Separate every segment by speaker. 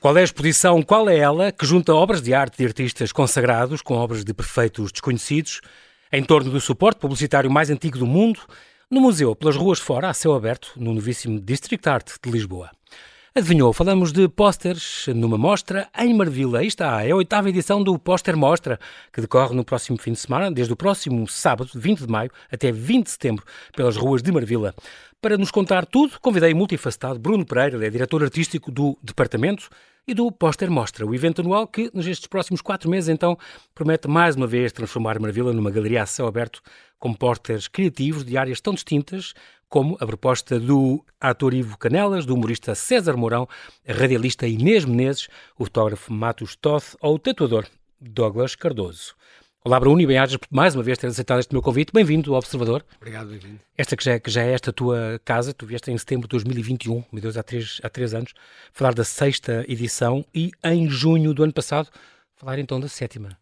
Speaker 1: Qual é a exposição? Qual é ela que junta obras de arte de artistas consagrados com obras de perfeitos desconhecidos em torno do suporte publicitário mais antigo do mundo, no museu, pelas ruas fora, a céu aberto, no novíssimo District Art de Lisboa? Adivinhou? Falamos de pósteres numa mostra em Marvila. Aí está, é a oitava edição do Póster Mostra, que decorre no próximo fim de semana, desde o próximo sábado, 20 de maio, até 20 de setembro, pelas ruas de Marvila. Para nos contar tudo, convidei o multifacetado Bruno Pereira, é diretor artístico do departamento e do Póster Mostra, o evento anual que, nestes próximos quatro meses, então, promete mais uma vez transformar Marvila numa galeria a céu aberto com pósteres criativos de áreas tão distintas como a proposta do ator Ivo Canelas, do humorista César Mourão, a radialista Inês Menezes, o fotógrafo Matos Toth ou o tatuador Douglas Cardoso. Olá, Bruno, e bem-ajas por mais uma vez ter aceitado este meu convite. Bem-vindo ao Observador.
Speaker 2: Obrigado, bem-vindo.
Speaker 1: Esta que já, é, que já é esta tua casa, tu vieste em setembro de 2021, meu Deus, há três, há três anos, falar da sexta edição e em junho do ano passado, falar então da sétima.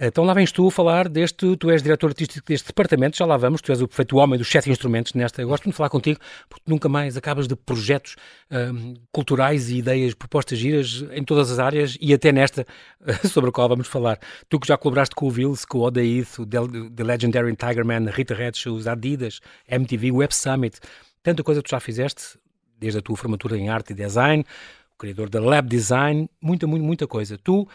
Speaker 1: Então lá vens tu falar deste, tu és diretor artístico deste departamento, já lá vamos, tu és o perfeito homem dos sete instrumentos nesta. Eu gosto de falar contigo, porque nunca mais acabas de projetos um, culturais e ideias, propostas giras em todas as áreas e até nesta sobre a qual vamos falar. Tu que já colaboraste com o Vils, com o Odaith, o The Legendary Tigerman, a Rita Red Shoes, a Adidas, MTV, Web Summit, tanta coisa que tu já fizeste, desde a tua formatura em arte e design, o criador da Lab Design, muita, muita, muita coisa. Tu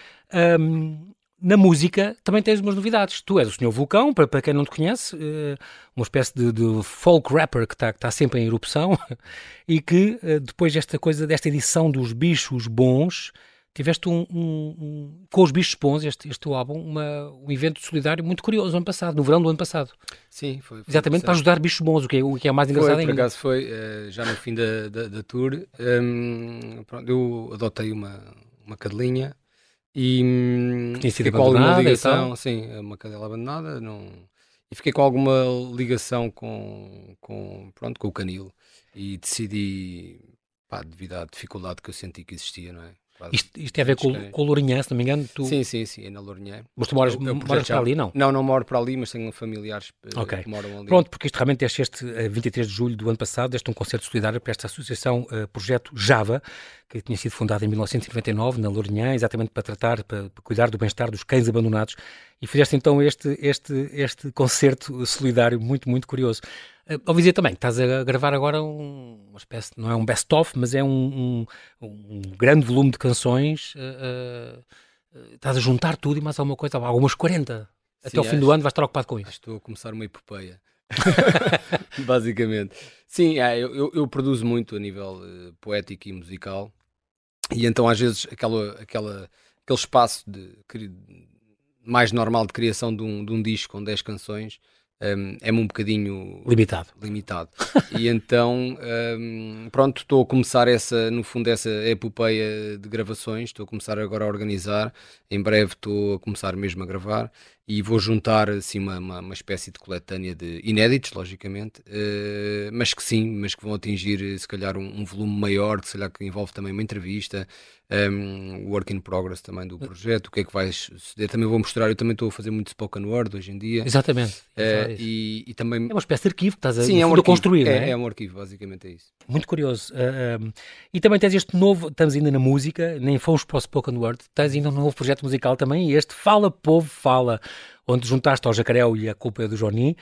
Speaker 1: um, na música também tens umas novidades. Tu és o Senhor Vulcão, para, para quem não te conhece, uh, uma espécie de, de, folk rapper que está tá sempre em erupção e que uh, depois desta coisa, desta edição dos bichos bons, tiveste um, um, um com os bichos bons, este, este álbum, uma, um evento solidário muito curioso no ano passado, no verão do ano passado.
Speaker 2: Sim, foi. foi
Speaker 1: Exatamente para ajudar bichos bons, o que é, o que é mais engraçado
Speaker 2: foi,
Speaker 1: ainda.
Speaker 2: Por acaso foi, uh, já no fim da, da, da tour, um, pronto, eu adotei uma, uma cadelinha e
Speaker 1: Tinha sido com alguma
Speaker 2: ligação, sim, uma cadela abandonada, não... e fiquei com alguma ligação com, com, pronto, com o canil e decidi, pá, devido à dificuldade que eu senti que existia, não é?
Speaker 1: Isto, isto, tem a ver com, com o Lourinhã, se não me engano? Tu...
Speaker 2: Sim, sim, sim, é na Lourinhã.
Speaker 1: Mas tu moras, eu, eu moras para ali, não?
Speaker 2: Não, não moro para ali, mas tenho familiares eh,
Speaker 1: okay.
Speaker 2: que moram ali.
Speaker 1: Pronto, porque isto realmente este, este 23 de julho do ano passado, deste um concerto solidário para esta associação uh, Projeto Java, que tinha sido fundada em 1999 na Lourinhã, exatamente para tratar, para, para cuidar do bem-estar dos cães abandonados. E fizeste então este, este, este concerto solidário muito, muito curioso. Uh, ouvi dizer também, estás a gravar agora um, uma espécie, não é um best-of, mas é um, um, um, grande volume de canções. Uh, uh, estás a juntar tudo e mais alguma coisa, algumas 40. Sim, Até ao fim do ano vais estar ocupado com isso.
Speaker 2: Estou a começar uma epopeia. Basicamente. Sim, é, eu, eu, produzo muito a nível poético e musical. E então, às vezes, aquela, aquela, aquele espaço de, mais normal de criação de um, de um disco com 10 canções um, é-me um bocadinho
Speaker 1: limitado.
Speaker 2: limitado. e então, um, pronto, estou a começar essa, no fundo, essa epopeia de gravações, estou a começar agora a organizar, em breve estou a começar mesmo a gravar e vou juntar assim uma, uma, uma espécie de coletânea de inéditos, logicamente, uh, mas que sim, mas que vão atingir se calhar um, um volume maior, que se calhar que envolve também uma entrevista, um, work in progress também do projeto, o que é que vais suceder. Também vou mostrar, eu também estou a fazer muito spoken word hoje em dia.
Speaker 1: Exatamente.
Speaker 2: Uh, e, e, também...
Speaker 1: É uma espécie de arquivo que estás a, Sim, é um arquivo, construir,
Speaker 2: é,
Speaker 1: é?
Speaker 2: é? um arquivo, basicamente é isso.
Speaker 1: Muito curioso. Uh, um, e também tens este novo, estamos ainda na música, nem fomos para o spoken word, tens ainda um novo projeto musical também, e este Fala Povo Fala onde juntaste ao Jacaréu e a culpa é do Johnny,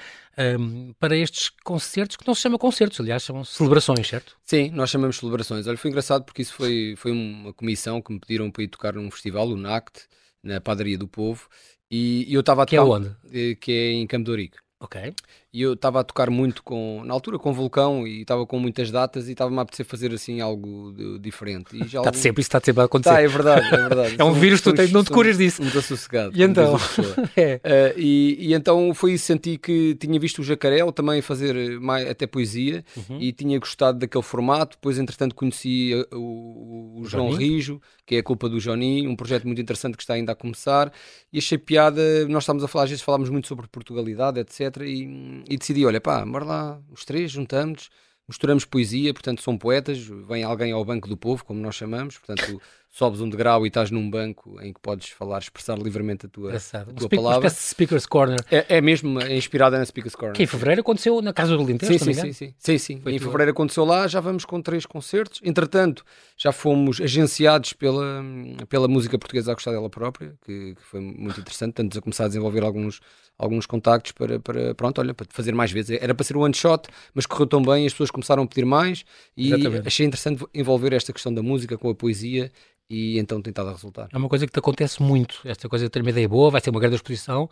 Speaker 1: um, para estes concertos, que não se chama concertos, aliás, chamam celebrações, certo?
Speaker 2: Sim, nós chamamos celebrações. Olha, foi engraçado porque isso foi, foi uma comissão que me pediram para ir tocar num festival, o NACT, na Padaria do Povo, e, e eu estava a
Speaker 1: tocar... Que é onde?
Speaker 2: Eh, que é em Campo de Ourique.
Speaker 1: Ok.
Speaker 2: E eu estava a tocar muito com, na altura com Vulcão e estava com muitas datas e estava-me a apetecer fazer assim algo de, diferente.
Speaker 1: Está algum... sempre, isso está sempre a acontecer.
Speaker 2: Está, é verdade, é verdade.
Speaker 1: é um vírus, tu tens, não te curas disso.
Speaker 2: Um desassossegado.
Speaker 1: E então?
Speaker 2: é. Uh, e, e, então foi isso, senti que tinha visto o Jacarel também fazer mais, até poesia uhum. e tinha gostado daquele formato. Depois, entretanto, conheci o, o, o João? Rijo, que é a culpa do Johnny, um projeto muito interessante que está ainda a começar. E achei piada, nós estávamos a falar, às vezes falámos muito sobre Portugalidade, etc. E, e decidi, olha pá, bora lá, os três, juntamos misturamos poesia, portanto são poetas, vem alguém ao banco do povo, como nós chamamos, portanto sobes um degrau e estás num banco em que podes falar, expressar livremente a tua, a tua
Speaker 1: um
Speaker 2: palavra.
Speaker 1: Uma espécie de Speaker's Corner.
Speaker 2: É, é mesmo é inspirada na Speaker's Corner.
Speaker 1: Que em fevereiro aconteceu na Casa do Linteiro,
Speaker 2: sim, sim, sim, sim, sim, sim. Em fevereiro aconteceu lá, já vamos com três concertos. Entretanto, já fomos agenciados pela, pela música portuguesa a gostar dela própria, que, que foi muito interessante. Estamos a começar a desenvolver alguns, alguns contactos para, para, pronto, olha, para fazer mais vezes. Era para ser um one shot, mas correu tão bem, as pessoas começaram a pedir mais e Exatamente. achei interessante envolver esta questão da música com a poesia e então tem estado a resultar.
Speaker 1: É uma coisa que te acontece muito, esta coisa de ter uma ideia boa, vai ser uma grande exposição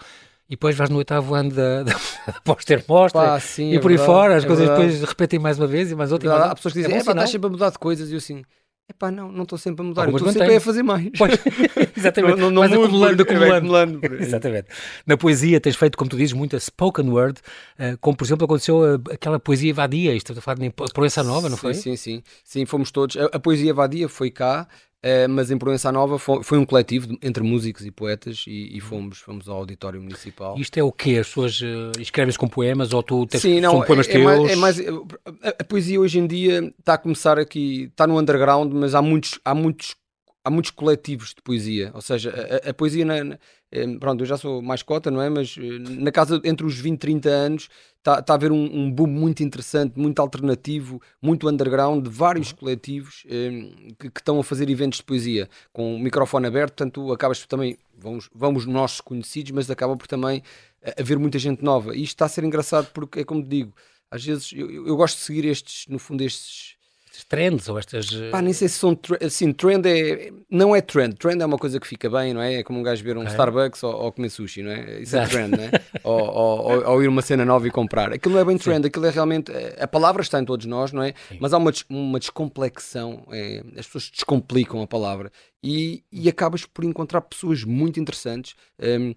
Speaker 1: e depois vais no oitavo ano da, da, da pós-ter mostra Pá, sim, e é por verdade, aí fora, as é coisas verdade. depois repetem mais uma vez e mais outra.
Speaker 2: Há pessoas que dizem, é, é pá, estás sempre a mudar de coisas e eu assim, Epá, não, não estou sempre a mudar, estou sempre a fazer mais. Pois,
Speaker 1: exatamente, não, não, não acumulando, acumulando. acumulando exatamente. Na poesia tens feito, como tu dizes, muita spoken word, uh, como por exemplo aconteceu a, aquela poesia vadia, isto a falar de Proença Nova, não foi?
Speaker 2: Sim, sim, sim, fomos todos. A, a poesia vadia foi cá, Uh, mas em Proença Nova foi, foi, um coletivo entre músicos e poetas e, e, fomos, fomos ao auditório municipal.
Speaker 1: Isto é o quê? As pessoas uh, escrevem com poemas ou tu tens Sim, não, são poemas é, teus?
Speaker 2: É mais, é mais, a, a, poesia hoje em dia está a começar aqui, está no underground, mas há muitos, há muitos há muitos coletivos de poesia, ou seja, a, a poesia, na, na, eh, pronto, eu já sou mais cota, não é? Mas na casa entre os 20 e 30 anos está tá a haver um, um, boom muito interessante, muito alternativo, muito underground, de vários uhum. coletivos eh, que, que, estão a fazer eventos de poesia com o microfone aberto, portanto acabas por também, vamos, vamos nossos conhecidos, mas acaba por também haver muita gente nova. E isto está a ser engraçado porque é como te digo, às vezes eu, eu gosto de seguir estes, no fundo, estes
Speaker 1: trends ou estas.
Speaker 2: Pá, nem sei se são. Assim, trend é. Não é trend. Trend é uma coisa que fica bem, não é? É como um gajo ver um okay. Starbucks ou, ou, comer sushi, não é? Isso é trend, não é? ou, ou, ou, ir uma cena nova e comprar. Aquilo não é bem trend, Sim. aquilo é realmente. A palavra está em todos nós, não é? Sim. Mas há uma, uma descomplexão. É, as pessoas descomplicam a palavra e, e acabas por encontrar pessoas muito interessantes. Um,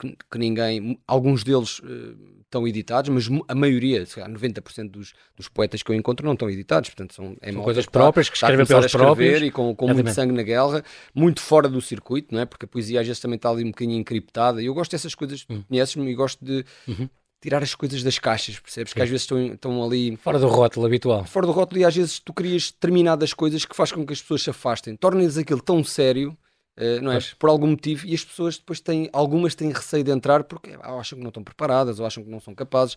Speaker 2: que, que, ninguém, alguns deles uh, estão editados, mas a maioria, se calhar 90% dos, dos poetas que eu encontro não estão editados, portanto são,
Speaker 1: é são coisas próprias que escrevem pelos próprios
Speaker 2: e com, com muito sangue na guerra, muito fora do circuito, não é? Porque a poesia às vezes também está ali um bocadinho encriptada e eu gosto dessas coisas, hum. conheces-me e gosto de uhum. tirar as coisas das caixas, percebes? Sim. Que às vezes estão, estão ali
Speaker 1: fora do rótulo habitual.
Speaker 2: Fora do rótulo e às vezes tu crias determinadas coisas que faz com que as pessoas se afastem, tornas aquilo tão sério Uh, não é? Por algum motivo, e as pessoas depois têm, algumas têm receio de entrar porque acham que não estão preparadas ou acham que não são capazes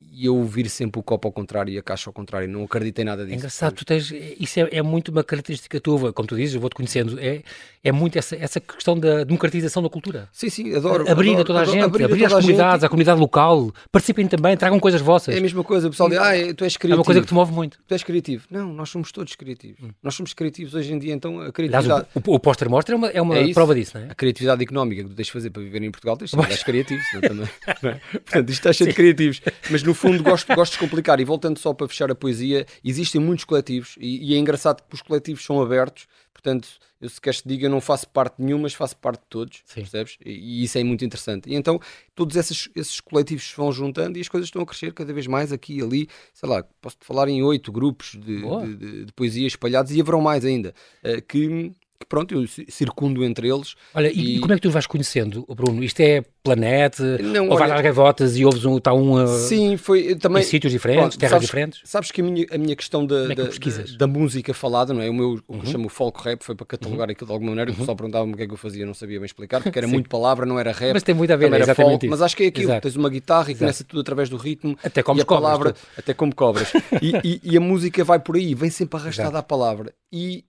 Speaker 2: e eu vir sempre o copo ao contrário e a caixa ao contrário, não acreditei nada disso.
Speaker 1: É engraçado, tu tens, isso é, é, muito uma característica tua, como tu dizes, eu vou-te conhecendo, é, é muito essa, essa questão da democratização da cultura.
Speaker 2: Sim, sim, adoro.
Speaker 1: Abrir
Speaker 2: adoro,
Speaker 1: a toda a gente, abrir, abrir as comunidades, a comunidade local, participem também, tragam coisas vossas.
Speaker 2: É a mesma coisa, o pessoal diz, ah, tu és criativo.
Speaker 1: É uma coisa que te move muito.
Speaker 2: Tu és criativo. Não, nós somos todos criativos. Hum. Nós somos criativos hoje em dia, então a criatividade...
Speaker 1: Aliás, o, o, o Póster Mostra é uma, é uma é prova disso, não é?
Speaker 2: A criatividade económica que tu tens de fazer para viver em Portugal, tens de ser criativo, também. Portanto, isto está cheio de criativos. Mas no fundo gosto, gosto de explicar, e voltando só para fechar a poesia, existem muitos coletivos, e, e é engraçado que os coletivos são abertos, portanto, eu se queres te diga, eu não faço parte de nenhum, mas faço parte de todos, Sim. percebes? E, e, isso é muito interessante. E então, todos esses, esses coletivos vão juntando e as coisas estão a crescer cada vez mais aqui e ali, sei lá, posso-te falar em oito grupos de, de, de, de, poesia espalhados, e haverão mais ainda, uh, que que pronto, eu circundo entre eles.
Speaker 1: Olha, e, e como é que tu vais conhecendo, Bruno? Isto é Planeta? Não, ou vais às gavotas e ouves um, está um
Speaker 2: sim, foi, também,
Speaker 1: em sítios diferentes, pronto, terras
Speaker 2: sabes,
Speaker 1: diferentes?
Speaker 2: Sabes que a minha, a minha questão da, é que da, da, música falada, não é? O meu, o que uhum. eu chamo folk rap, foi para catalogar uhum. aquilo de alguma maneira, uhum. o pessoal perguntava-me o que é que eu fazia, não sabia bem explicar, porque era muito palavra, não era rap.
Speaker 1: Mas tem muito a ver,
Speaker 2: era
Speaker 1: folk, isso.
Speaker 2: mas acho que é aquilo, Exato. tens uma guitarra e Exato. começa tudo através do ritmo
Speaker 1: até como
Speaker 2: a
Speaker 1: cobras,
Speaker 2: palavra, até como cobras. e, e, e, a música vai por aí, vem sempre arrastada Exato. à palavra. E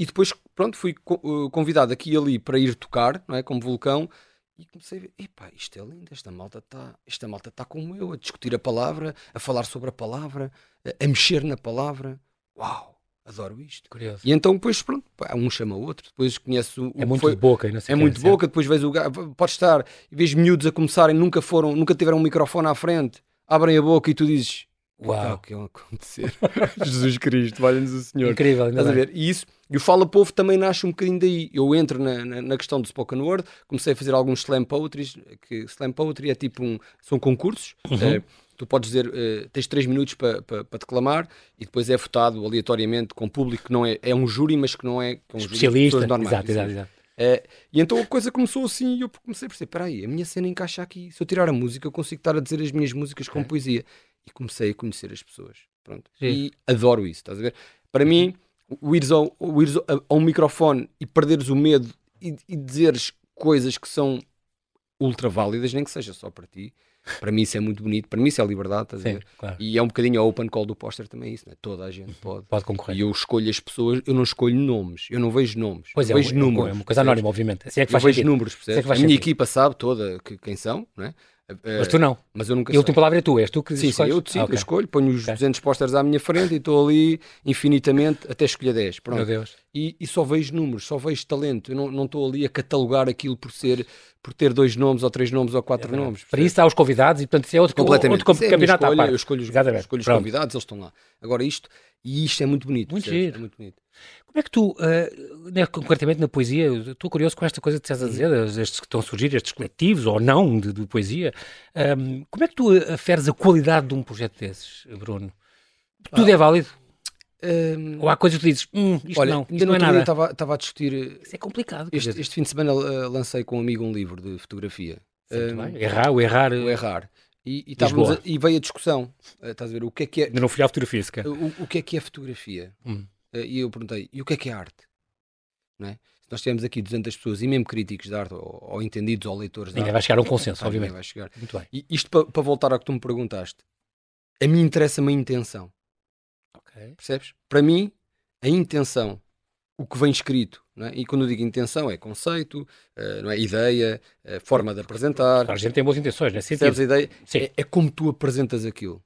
Speaker 2: e depois, pronto, fui uh, convidado aqui e ali para ir tocar, não é? Como vulcão. E comecei a ver, epá, isto é lindo, esta malta está esta malta está como eu, a discutir a palavra, a falar sobre a palavra, a, a mexer na palavra. Uau, adoro isto.
Speaker 1: Curioso.
Speaker 2: E então depois, pronto, um chama o outro, depois conheço
Speaker 1: o É muito foi, boca, não sei
Speaker 2: É muito boca, depois vês o gajo, pode estar, e vês miúdos a começarem, nunca foram, nunca tiveram um microfone à frente, abrem a boca e tu dizes, Uau, o que é acontecer? Jesus Cristo, valha-nos o Senhor.
Speaker 1: Incrível,
Speaker 2: Estás a ver? E isso, e o Fala Povo também nasce um bocadinho daí. Eu entro na, na, na, questão do spoken word, comecei a fazer alguns slam poetry, que slam poetry é tipo um, são concursos. Uhum. É, tu podes dizer, uh, tens 3 minutos para pa, pa declamar e depois é votado aleatoriamente com público que não é, é um júri, mas que não é, que é um
Speaker 1: especialista. Júri normais, exato, exato, exato.
Speaker 2: É, e então a coisa começou assim e eu comecei a perceber: espera aí, a minha cena encaixa aqui. Se eu tirar a música, eu consigo estar a dizer as minhas músicas com poesia. E comecei a conhecer as pessoas. Pronto. E adoro isso, estás a ver? Para mim, o ires, ao, o ires a, a um microfone e perderes o medo e, e dizeres coisas que são ultra válidas, nem que seja só para ti. Para mim isso é muito bonito, para mim isso é liberdade, estás a
Speaker 1: Sim,
Speaker 2: ver?
Speaker 1: claro.
Speaker 2: E é um bocadinho a open call do póster também isso, né? toda a gente pode.
Speaker 1: Pode concorrer.
Speaker 2: E eu escolho as pessoas, eu não escolho nomes, eu não vejo nomes,
Speaker 1: Pois é,
Speaker 2: eu vejo
Speaker 1: é
Speaker 2: números.
Speaker 1: é uma coisa
Speaker 2: percebes?
Speaker 1: anónima, obviamente. Assim é que
Speaker 2: Eu
Speaker 1: faz
Speaker 2: vejo
Speaker 1: sentido.
Speaker 2: números, percebes?
Speaker 1: que faz
Speaker 2: a minha
Speaker 1: sentido.
Speaker 2: equipa sabe toda que, quem são, não é?
Speaker 1: Mas tu não.
Speaker 2: Mas eu nunca
Speaker 1: E a última palavra é tu, és tu que
Speaker 2: Sim, sim, eu decido,
Speaker 1: Ah, ok.
Speaker 2: eu escolho, ponho os
Speaker 1: Ok.
Speaker 2: 200 pósteres à minha frente e estou ali infinitamente até escolher 10.
Speaker 1: Meu
Speaker 2: Pronto.
Speaker 1: Deus.
Speaker 2: E, e só vejo números, só vejo talento. Eu não não estou ali a catalogar aquilo por ser por ter dois nomes ou três nomes ou quatro nomes.
Speaker 1: Para isso há os convidados e, portanto, isso é outro,
Speaker 2: completamente.
Speaker 1: outro
Speaker 2: Isso é a minha
Speaker 1: campeonato à
Speaker 2: escolha,
Speaker 1: parte.
Speaker 2: Eu escolho os,
Speaker 1: Exatamente.
Speaker 2: escolho os
Speaker 1: Pronto.
Speaker 2: convidados, eles estão lá. Agora isto, e isto é muito bonito.
Speaker 1: Muito giro.
Speaker 2: É muito bonito.
Speaker 1: Como é que tu, né, concretamente na poesia, estou curioso com esta coisa que estás a dizer, estes que estão a surgir, estes coletivos ou não de, de poesia, Ahm, como é que tu aferes a qualidade de um projeto desses, Bruno? Tudo é válido?
Speaker 2: Hum,
Speaker 1: Ou há coisas que tu dizes, hum, isto
Speaker 2: olha,
Speaker 1: não, isto não é nada.
Speaker 2: estava a discutir. eh,
Speaker 1: Isso é complicado.
Speaker 2: Este, este fim de semana eh, lancei com um amigo um livro de fotografia. Hum,
Speaker 1: bem. Errar, o errar,
Speaker 2: o errar. E, e, a- e veio a discussão. eh, estás a ver? O que é que é,
Speaker 1: ainda não fui à fotografia sequer.
Speaker 2: o, o que é, que é fotografia?
Speaker 1: Hum.
Speaker 2: Eh, E eu perguntei, e o que é que é arte? Não é? Se nós temos aqui 200 pessoas, e mesmo críticos de arte, ou, ou entendidos, ou leitores
Speaker 1: Ninguém
Speaker 2: arte,
Speaker 1: vai chegar a um consenso,
Speaker 2: ninguém
Speaker 1: obviamente.
Speaker 2: vai chegar.
Speaker 1: Muito bem.
Speaker 2: E isto para para voltar ao que tu me perguntaste, a mim interessa-me a intenção, percebes? Para mim, a intenção, o que vem escrito, não é? e quando eu digo intenção, é conceito, eh, não é? ideia, eh, forma de apresentar,
Speaker 1: a gente tem boas intenções, nesse
Speaker 2: percebes
Speaker 1: sentido.
Speaker 2: a ideia?
Speaker 1: Sim.
Speaker 2: É, é como tu apresentas aquilo.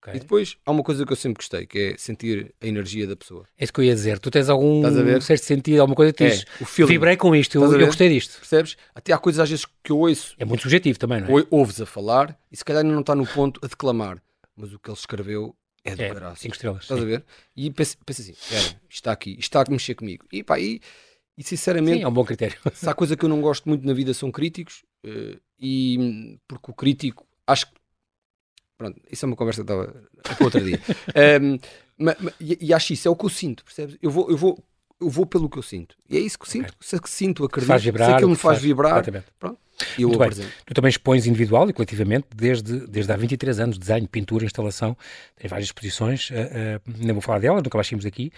Speaker 1: Ok.
Speaker 2: E depois há uma coisa que eu sempre gostei, que é sentir a energia da pessoa.
Speaker 1: É isso que eu ia dizer. Tu tens algum sexto sentido, alguma coisa que
Speaker 2: É,
Speaker 1: dizes,
Speaker 2: o feeling.
Speaker 1: vibrei com isto, eu, eu gostei disto.
Speaker 2: Percebes? Até há coisas às vezes que eu ouço,
Speaker 1: É muito subjetivo também, não é?
Speaker 2: ou, ouves a falar, e se calhar ainda não está no ponto a declamar, mas o que ele escreveu é do
Speaker 1: É,
Speaker 2: graça.
Speaker 1: cinco estrelas.
Speaker 2: Estás a
Speaker 1: sim.
Speaker 2: ver? E pensa, pensa assim: espera, isto está aqui, isto está a mexer comigo. E pá, e, e sinceramente,
Speaker 1: Sim, é um bom critério.
Speaker 2: se há coisa que eu não gosto muito na vida são críticos, eh, e porque o crítico, acho que. Pronto, isso é uma conversa que estava para outro dia. Ehm, ma- ma- e, e acho isso, é o que eu sinto, percebes? Eu vou, eu vou, eu vou pelo que eu sinto. E é isso que sinto. Se é que sinto, acredito.
Speaker 1: faz
Speaker 2: se
Speaker 1: vibrar,
Speaker 2: aquilo
Speaker 1: o
Speaker 2: me faz
Speaker 1: faz,
Speaker 2: vibrar,
Speaker 1: completamente.
Speaker 2: pronto, eu
Speaker 1: Muito bem.
Speaker 2: apresento.
Speaker 1: Tu também expões individual e coletivamente desde, desde há 23 anos, desenho, pintura, instalação, tens várias exposições, eh, eh, não vou falar delas, nunca mais tínhamos aqui.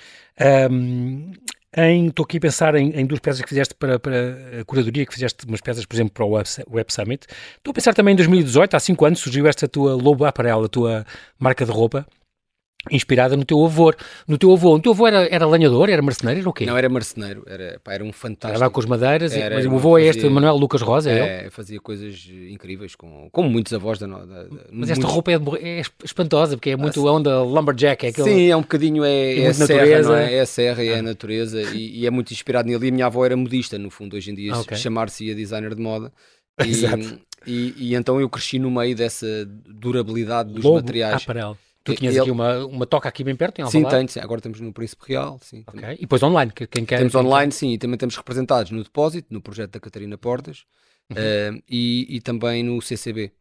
Speaker 1: Em- Estou aqui a pensar em, em duas peças que fizeste para, para a curadoria, que fizeste umas peças, por exemplo, para o Web, Summit. Estou a pensar também em 2018, há 5 anos, surgiu esta tua Lobo Apparel, a tua marca de roupa, inspirada no teu avô. No teu avô, o teu avô era, era lenhador, era marceneiro, era o quê?
Speaker 2: Não era marceneiro, era, pá, era um
Speaker 1: Era
Speaker 2: fantástico.
Speaker 1: lá com as madeiras,
Speaker 2: Era,
Speaker 1: mas o
Speaker 2: era,
Speaker 1: avô é este
Speaker 2: fazia-
Speaker 1: Manuel Lucas Rosa, é?
Speaker 2: É, fazia coisas incríveis, com, como muitos avós da, da, da
Speaker 1: Mas esta
Speaker 2: muitos-
Speaker 1: roupa é, é espantosa, porque é muito onda lumberjack, é aquele...
Speaker 2: Sim, é um bocadinho, é, é a serra,
Speaker 1: natureza.
Speaker 2: não é? É a serra é a natureza e, e é muito inspirado nele. E a minha avó era modista, no fundo, hoje em dia
Speaker 1: Ah, ok.
Speaker 2: chamar-se designer de moda. E,
Speaker 1: Exato.
Speaker 2: e, e então eu cresci no meio dessa durabilidade dos
Speaker 1: Lobo
Speaker 2: materiais.
Speaker 1: Tu tinhas
Speaker 2: ele-
Speaker 1: aqui uma, uma toca aqui bem perto, em
Speaker 2: Sim,
Speaker 1: Alvalade?
Speaker 2: tenho, sim. Agora temos no Príncipe Real, sim.
Speaker 1: Ok. E depois online, que quem quer...
Speaker 2: Temos online, sim, e também temos representados no Depósito, no projeto da Catarina Portas,
Speaker 1: Uhum.
Speaker 2: eh, e, e também no CCB,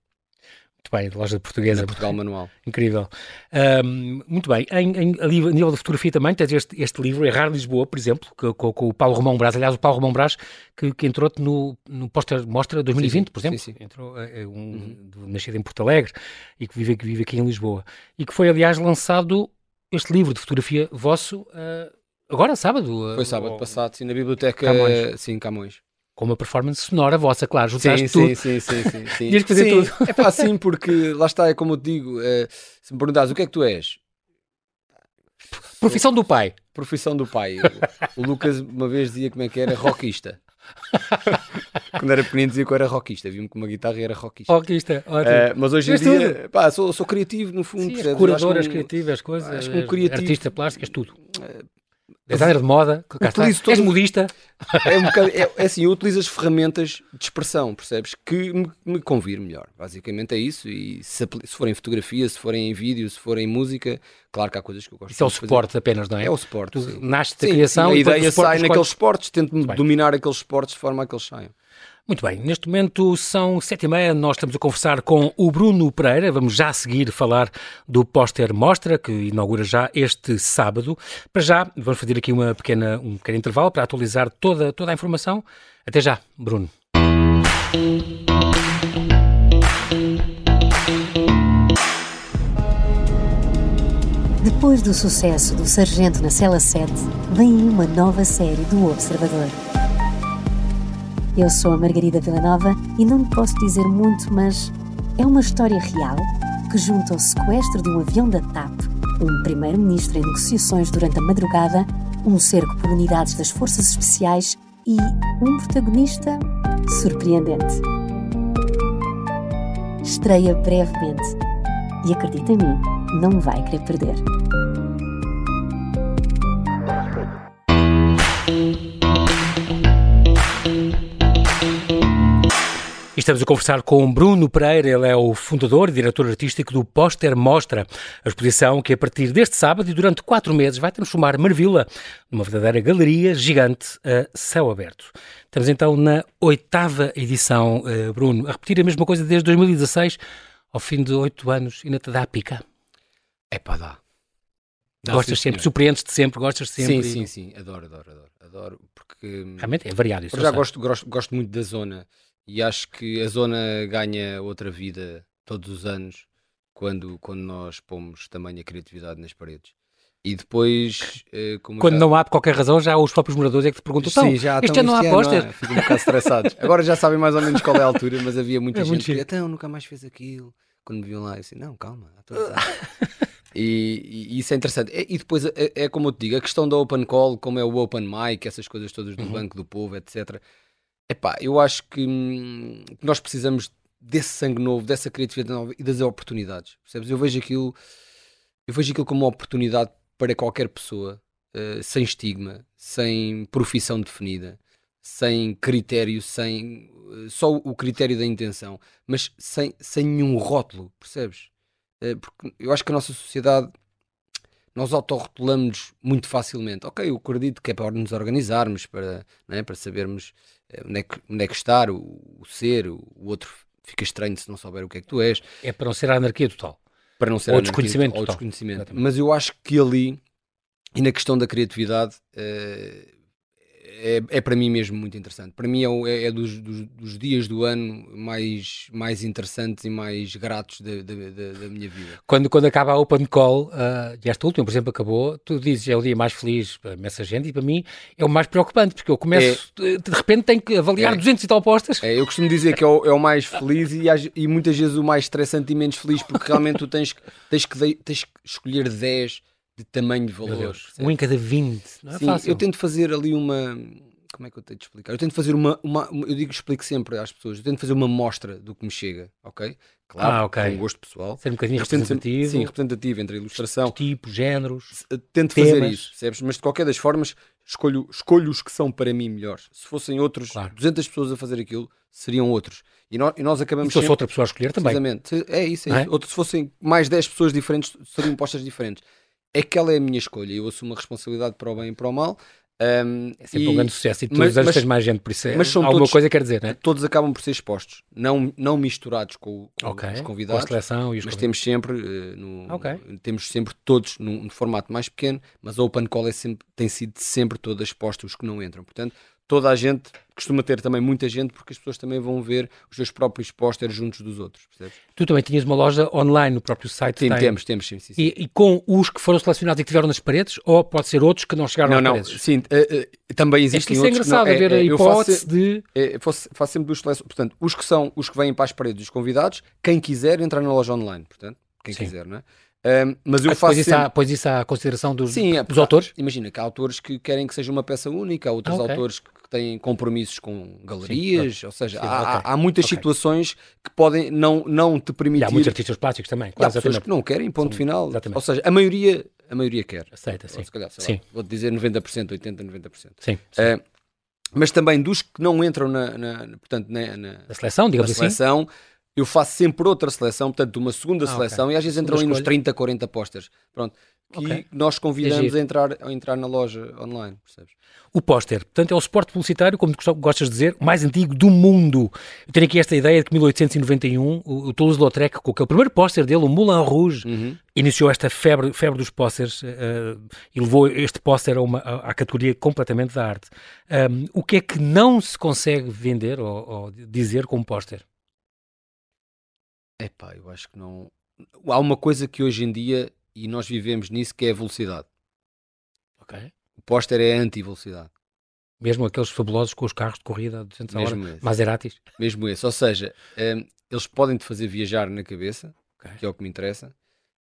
Speaker 1: Muito bem, loja portuguesa.
Speaker 2: na Portugal Manual.
Speaker 1: Incrível. Ahm, muito bem. Em, em- a nível- a nível de fotografia também tens este, este livro, Errar Lisboa, por exemplo, que- com, com o Paulo Romão Brás. Aliás, o Paulo Romão Brás que, que entrou-te no, no Póster Mostra 2020,
Speaker 2: sim,
Speaker 1: por exemplo.
Speaker 2: sim, sim.
Speaker 1: Entrou, é, um, do- nascido em Porto Alegre e que vive, que vive aqui em Lisboa. E que foi, aliás, lançado este livro de fotografia vosso ah, agora, sábado.
Speaker 2: Foi sábado
Speaker 1: ou-
Speaker 2: passado, sim, na biblioteca,
Speaker 1: Camões.
Speaker 2: sim, Camões.
Speaker 1: Com uma performance sonora vossa, claro.
Speaker 2: Sim,
Speaker 1: Juntaste
Speaker 2: sim,
Speaker 1: tudo.
Speaker 2: sim, sim, sim, sim.
Speaker 1: Tinhas que fazer
Speaker 2: Sim,
Speaker 1: tudo.
Speaker 2: É pá, sim, porque lá está, é como eu te digo, eh, se me perguntares o que é que tu és,
Speaker 1: Profissão do pai.
Speaker 2: profissão do pai. O, o Lucas uma vez dizia como é que era, rockista. Quando era pequenino dizia que eu era rockista, vi-me com uma guitarra e era rockista.
Speaker 1: Rockista, ótimo.
Speaker 2: Eh, mas hoje em dia, pá, sou, sou criativo no fundo.
Speaker 1: Sim,
Speaker 2: acho
Speaker 1: curadoras
Speaker 2: um-
Speaker 1: criativas, coisas,
Speaker 2: acho que um criativo-
Speaker 1: artista plástica, és tudo. Designer de moda,
Speaker 2: utilizo
Speaker 1: és
Speaker 2: todo-
Speaker 1: modista.
Speaker 2: É, um bocado, é, é assim, eu utilizo as ferramentas de expressão, percebes? Que me, me convir melhor. Basicamente é isso. E se, se forem fotografia, se forem em vídeo, se forem em música, claro que há coisas que eu gosto
Speaker 1: Isso é o suporte apenas, não é?
Speaker 2: É o suporte.
Speaker 1: Tu
Speaker 2: sim.
Speaker 1: nasces da criação
Speaker 2: sim, a
Speaker 1: e depois
Speaker 2: ideia sai naqueles esportes, tento dominar aqueles esportes de forma a que eles saiam.
Speaker 1: Muito bem, neste momento são sete e meia, nós estamos a conversar com o Bruno Pereira, vamos já seguir falar do póster Mostra, que inaugura já este sábado. Para já, vamos fazer aqui uma pequena, um pequeno intervalo para atualizar toda, toda a informação. Até já, Bruno.
Speaker 3: Depois do sucesso do Sargento na Cela 7, vem uma nova série do Observador. Eu sou a Margarida Villanova e não lhe posso dizer muito, mas é uma história real que junta o sequestro de um avião da TAP, um primeiro-ministro em negociações durante a madrugada, um cerco por unidades das forças especiais e um protagonista surpreendente. Estreia brevemente e acredita em mim, não vai querer perder.
Speaker 1: Estamos a conversar com Bruno Pereira, ele é o fundador e diretor artístico do Póster Mostra, a exposição que a partir deste sábado e durante quatro meses vai transformar Marvila numa verdadeira galeria gigante a céu aberto. Estamos então na oitava edição, eh, Bruno, a repetir a mesma coisa desde 2016, ao fim de oito anos, ainda te dá a pica?
Speaker 2: É pá, dá.
Speaker 1: dá gostas sempre, surpreendes-te sempre, gostas sempre?
Speaker 2: Sim, sim, sim, adoro, adoro, adoro, adoro porque...
Speaker 1: Realmente é variado isso.
Speaker 2: já gosto, gosto, gosto muito da zona e acho que a zona ganha outra vida todos os anos quando, quando nós pomos tamanha criatividade nas paredes. E depois.
Speaker 1: Eh, quando já... não há por qualquer razão, já os próprios moradores é que te perguntam: Sim, então, já, este ano não há póster.
Speaker 2: Ficam um bocado estressados. Agora já sabem mais ou menos qual é a altura, mas havia muita é gente que então nunca mais fez aquilo. Quando me viam lá, eu disse: não, calma, e, e, isso é interessante. E, e depois é, é, como eu te digo: a questão da open call, como é o open mic, essas coisas todas do uhum. Banco do Povo, etc Epá, eu acho que, hum, nós precisamos desse sangue novo, dessa criatividade nova e das oportunidades. Percebes? Eu vejo aquilo, eu vejo aquilo como uma oportunidade para qualquer pessoa, uh, sem estigma, sem profissão definida, sem critério, sem uh, só o critério da intenção, mas sem, sem nenhum rótulo, percebes? Uh, porque eu acho que a nossa sociedade nós autorrotulamos muito facilmente. Ok, eu acredito que é para nos organizarmos, para, é, para sabermos onde é que, onde é que estar, o, o ser, o, o, outro fica estranho se não souber o que é que tu és.
Speaker 1: É para não ser a anarquia total.
Speaker 2: Para não ser
Speaker 1: ou desconhecimento total.
Speaker 2: Ou desconhecimento. Mas eu acho que ali, e na questão da criatividade, uh, é, é para mim mesmo muito interessante. Para mim é, é, é dos, dos, dos, dias do ano mais, mais interessantes e mais gratos da, da, da, da minha vida.
Speaker 1: Quando, quando acaba a Open Call, uh, e esta última, por exemplo, acabou, tu dizes é o dia mais feliz para essa gente e para mim é o mais preocupante, porque eu começo, é, de repente tenho que avaliar é, 200 e tal postas.
Speaker 2: É, eu costumo dizer que é o, é o mais feliz e, e, muitas vezes o mais estressante e menos feliz, porque realmente tu tens, tens, que, tens que escolher 10 de tamanho de valor.
Speaker 1: Um em cada 20, não é Sim, fácil.
Speaker 2: Eu tento fazer ali uma. Como é que eu tenho de explicar? Eu tento fazer uma, uma, Eu digo, explico sempre às pessoas. Eu tento fazer uma mostra do que me chega, ok?
Speaker 1: Claro, ah, okay.
Speaker 2: com gosto pessoal.
Speaker 1: Ser um bocadinho representativo.
Speaker 2: Sempre, sim, representativo entre a ilustração.
Speaker 1: Tipos, géneros.
Speaker 2: Eh, tento temas. fazer isso, percebes? Mas de qualquer das formas, escolho, escolho os que são para mim melhores. Se fossem outros, claro. 200 pessoas a fazer aquilo, seriam outros. E nós, e nós acabamos.
Speaker 1: E se fosse outra pessoa a escolher também.
Speaker 2: Exatamente. É isso, é, é? Outro, se fossem mais 10 pessoas diferentes, seriam postas diferentes aquela é a minha escolha. Eu assumo a responsabilidade para o bem e para o mal. Um,
Speaker 1: é sempre e, um grande sucesso e todos mas, os anos tens mais gente, por isso é, mas são alguma todos, coisa quer dizer, não é?
Speaker 2: Todos acabam por ser expostos, não, não misturados com, com
Speaker 1: okay.
Speaker 2: os convidados,
Speaker 1: com a seleção e os
Speaker 2: mas temos sempre, uh, no, okay. temos sempre todos num, num, formato mais pequeno, mas a Open Call é sempre, tem sido sempre todas expostas os que não entram. Portanto, toda a gente costuma ter também muita gente porque as pessoas também vão ver os seus próprios pósteres juntos dos outros. Percebes?
Speaker 1: Tu também tinhas uma loja online no próprio site.
Speaker 2: Sim, temos, temos, sim, sim, sim.
Speaker 1: E, e, com os que foram selecionados e que tiveram nas paredes, ou pode ser outros que não chegaram
Speaker 2: não, não, Sim, uh, uh, também existem
Speaker 1: é
Speaker 2: outros.
Speaker 1: Isso é engraçado,
Speaker 2: não,
Speaker 1: ver é, a hipótese
Speaker 2: faço,
Speaker 1: de.
Speaker 2: É, faço, faço sempre dos seleções. Portanto, os que são os que vêm para as paredes, os convidados, quem quiser entrar na loja online. Portanto, quem sim. quiser, não é? Um, mas eu ah, faço.
Speaker 1: Pois isso, há, pois isso há consideração dos, Sim, é, dos autores?
Speaker 2: Imagina que há autores que querem que seja uma peça única, há outros ah, okay. autores que têm compromissos com galerias, Sim, ou seja, Sim, há, okay. há, muitas okay. situações que podem não, não te permitir. E há
Speaker 1: muitos artistas plásticos também, claro,
Speaker 2: há pessoas que não querem, ponto final. Exatamente. Ou seja, a maioria, a maioria quer.
Speaker 1: Aceita, sim.
Speaker 2: se calhar, sim. vou-te dizer 90%, 80%, 90%.
Speaker 1: Sim. sim. Uh,
Speaker 2: mas também dos que não entram na, na, na portanto, na,
Speaker 1: na, seleção, digamos
Speaker 2: na assim. seleção, eu faço sempre outra seleção, portanto, uma segunda ah, seleção, okay. e às vezes entram aí nos 30, 40 posters. Pronto. Que okay. nós convidamos a entrar, a entrar na loja online, percebes?
Speaker 1: O póster, portanto, é o suporte publicitário, como gostas de dizer, mais antigo do mundo. Eu tenho aqui esta ideia de que em 1891 o, o Toulouse-Lautrec, com aquele primeiro póster dele, o Moulin Rouge, uhum. iniciou esta febre, febre dos pósteres uh, e levou este póster a uma, à categoria completamente da arte. Um, o que é que não se consegue vender ou, ou dizer como póster?
Speaker 2: Epá, eu acho que não. Há uma coisa que hoje em dia, e nós vivemos nisso que é a velocidade.
Speaker 1: Ok.
Speaker 2: O póster é anti-velocidade.
Speaker 1: Mesmo aqueles fabulosos com os carros de corrida a 200 a hora,
Speaker 2: Mesmo esse.
Speaker 1: Maseratis.
Speaker 2: Mesmo esse. Ou seja, hum, eles podem te fazer viajar na cabeça,
Speaker 1: Ok.
Speaker 2: que é o que me interessa,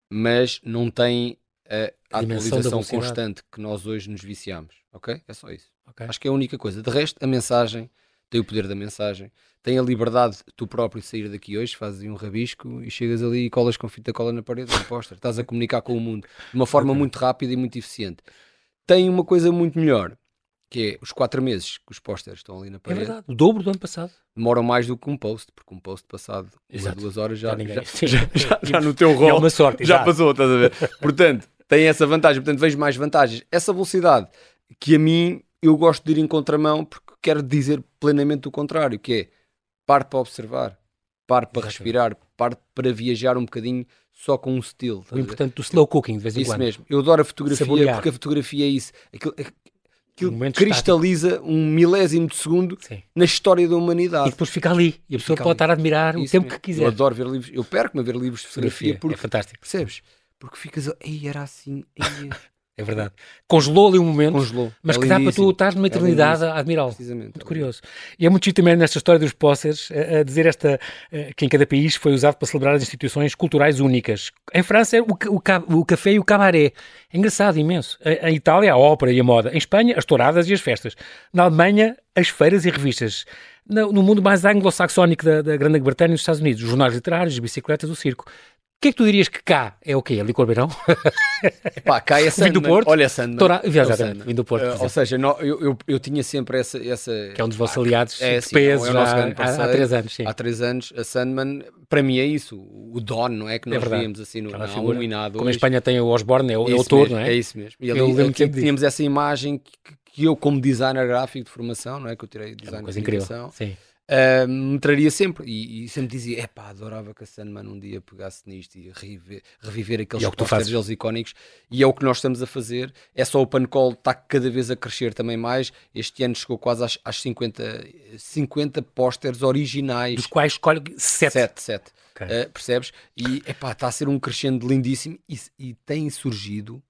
Speaker 2: mas não têm a,
Speaker 1: A da
Speaker 2: atualização constante que nós hoje nos viciamos. Ok? É só isso.
Speaker 1: Ok.
Speaker 2: Acho que é a única coisa. De resto, a mensagem tem o poder da mensagem, tem a liberdade de tu próprio sair daqui hoje, fazes um rabisco e chegas ali e colas com fita cola na parede, um póster. Estás a comunicar com o mundo de uma forma muito rápida e muito eficiente. Tem uma coisa muito melhor, que é os quatro meses que os pósteres estão ali na
Speaker 1: É
Speaker 2: parede.
Speaker 1: verdade. O dobro do ano passado.
Speaker 2: Demoram mais do que um post, porque um post passado
Speaker 1: Exato.
Speaker 2: duas horas já,
Speaker 1: Já
Speaker 2: já, já, já- no teu
Speaker 1: É
Speaker 2: rol
Speaker 1: uma sorte.
Speaker 2: já
Speaker 1: exato.
Speaker 2: passou, estás a ver? Portanto, tem essa vantagem, portanto vejo mais vantagens. Essa velocidade que a mim eu gosto de ir em contramão porque quero dizer plenamente o contrário, que é pare para observar, pare para
Speaker 1: Exatamente.
Speaker 2: respirar, pare para viajar um bocadinho só com um estilo.
Speaker 1: O importante do slow cooking, de vez em
Speaker 2: Isso
Speaker 1: quando.
Speaker 2: mesmo. Eu adoro a fotografia
Speaker 1: Saborear.
Speaker 2: porque a fotografia é isso. Aquilo, aquilo
Speaker 1: Um
Speaker 2: cristaliza um milésimo de segundo
Speaker 1: Sim.
Speaker 2: na história da
Speaker 1: E
Speaker 2: humanidade.
Speaker 1: depois fica ali. E a pessoa
Speaker 2: Fica
Speaker 1: pode
Speaker 2: ali.
Speaker 1: estar a admirar o
Speaker 2: Isso
Speaker 1: tempo
Speaker 2: mesmo.
Speaker 1: que
Speaker 2: Eu
Speaker 1: quiser.
Speaker 2: adoro ver livros. Eu perco-me a ver livros de fotografia
Speaker 1: É
Speaker 2: porque,
Speaker 1: fantástico.
Speaker 2: percebes? Porque ficas, ei, era assim, ei,
Speaker 1: É verdade. Congelou ali um momento,
Speaker 2: congelou.
Speaker 1: mas
Speaker 2: É
Speaker 1: que dá para tu estar numa
Speaker 2: É
Speaker 1: eternidade
Speaker 2: lindíssimo.
Speaker 1: a admirá-lo.
Speaker 2: Precisamente.
Speaker 1: Muito curioso. E é muito giro também nesta história dos posters a, a dizer esta eh, que em cada país foi usado para celebrar as instituições culturais únicas. Em França é o, o, o café e o cabaré. É engraçado, imenso. Em, Itália a ópera e a moda. Em Espanha as touradas e as festas. Na Alemanha as feiras e revistas. No, no mundo mais anglo-saxónico da, da Grã-Bretanha e dos Estados Unidos, os jornais literários, as bicicletas, o circo. O que é que tu dirias que cá é o quê? A licor beirão?
Speaker 2: Pá, cá é
Speaker 1: do
Speaker 2: Sandman.
Speaker 1: Porto?
Speaker 2: Olha Sandman. É o
Speaker 1: Exatamente, vindo do Porto. Por
Speaker 2: ou seja, nó- eu, eu, eu tinha sempre essa, essa.
Speaker 1: que é um dos vossos aliados
Speaker 2: é,
Speaker 1: de peso
Speaker 2: é
Speaker 1: já há, três anos. Sim.
Speaker 2: Há três anos, a Sandman, para mim é isso. O Don, não é? Que nós
Speaker 1: verdade.
Speaker 2: víamos assim no,
Speaker 1: Aquela figura.
Speaker 2: A1 na A2.
Speaker 1: Como em Espanha tem o Osborne, é o, é o não é?
Speaker 2: isso mesmo. E
Speaker 1: Eu
Speaker 2: ali aqui
Speaker 1: sempre disso.
Speaker 2: tínhamos essa imagem que, que eu, como designer gráfico de formação, não é? Que eu tirei
Speaker 1: É
Speaker 2: design
Speaker 1: uma
Speaker 2: de
Speaker 1: coisa incrível. Sim.
Speaker 2: Ah, me traria sempre. E, e sempre dizia: é pá, adorava que a Sandman um dia pegasse nisto e reviver, reviver aqueles
Speaker 1: é
Speaker 2: posters
Speaker 1: fazes.
Speaker 2: deles icónicos. E é o que nós estamos a fazer. É só o Pancol está cada vez a crescer também mais. Este ano chegou quase às, às 50, 50 posters originais.
Speaker 1: Dos quais escolhe sete.
Speaker 2: Sete, sete.
Speaker 1: Ok.
Speaker 2: Uh, percebes? E epá, está a ser um crescendo lindíssimo e, e têm surgido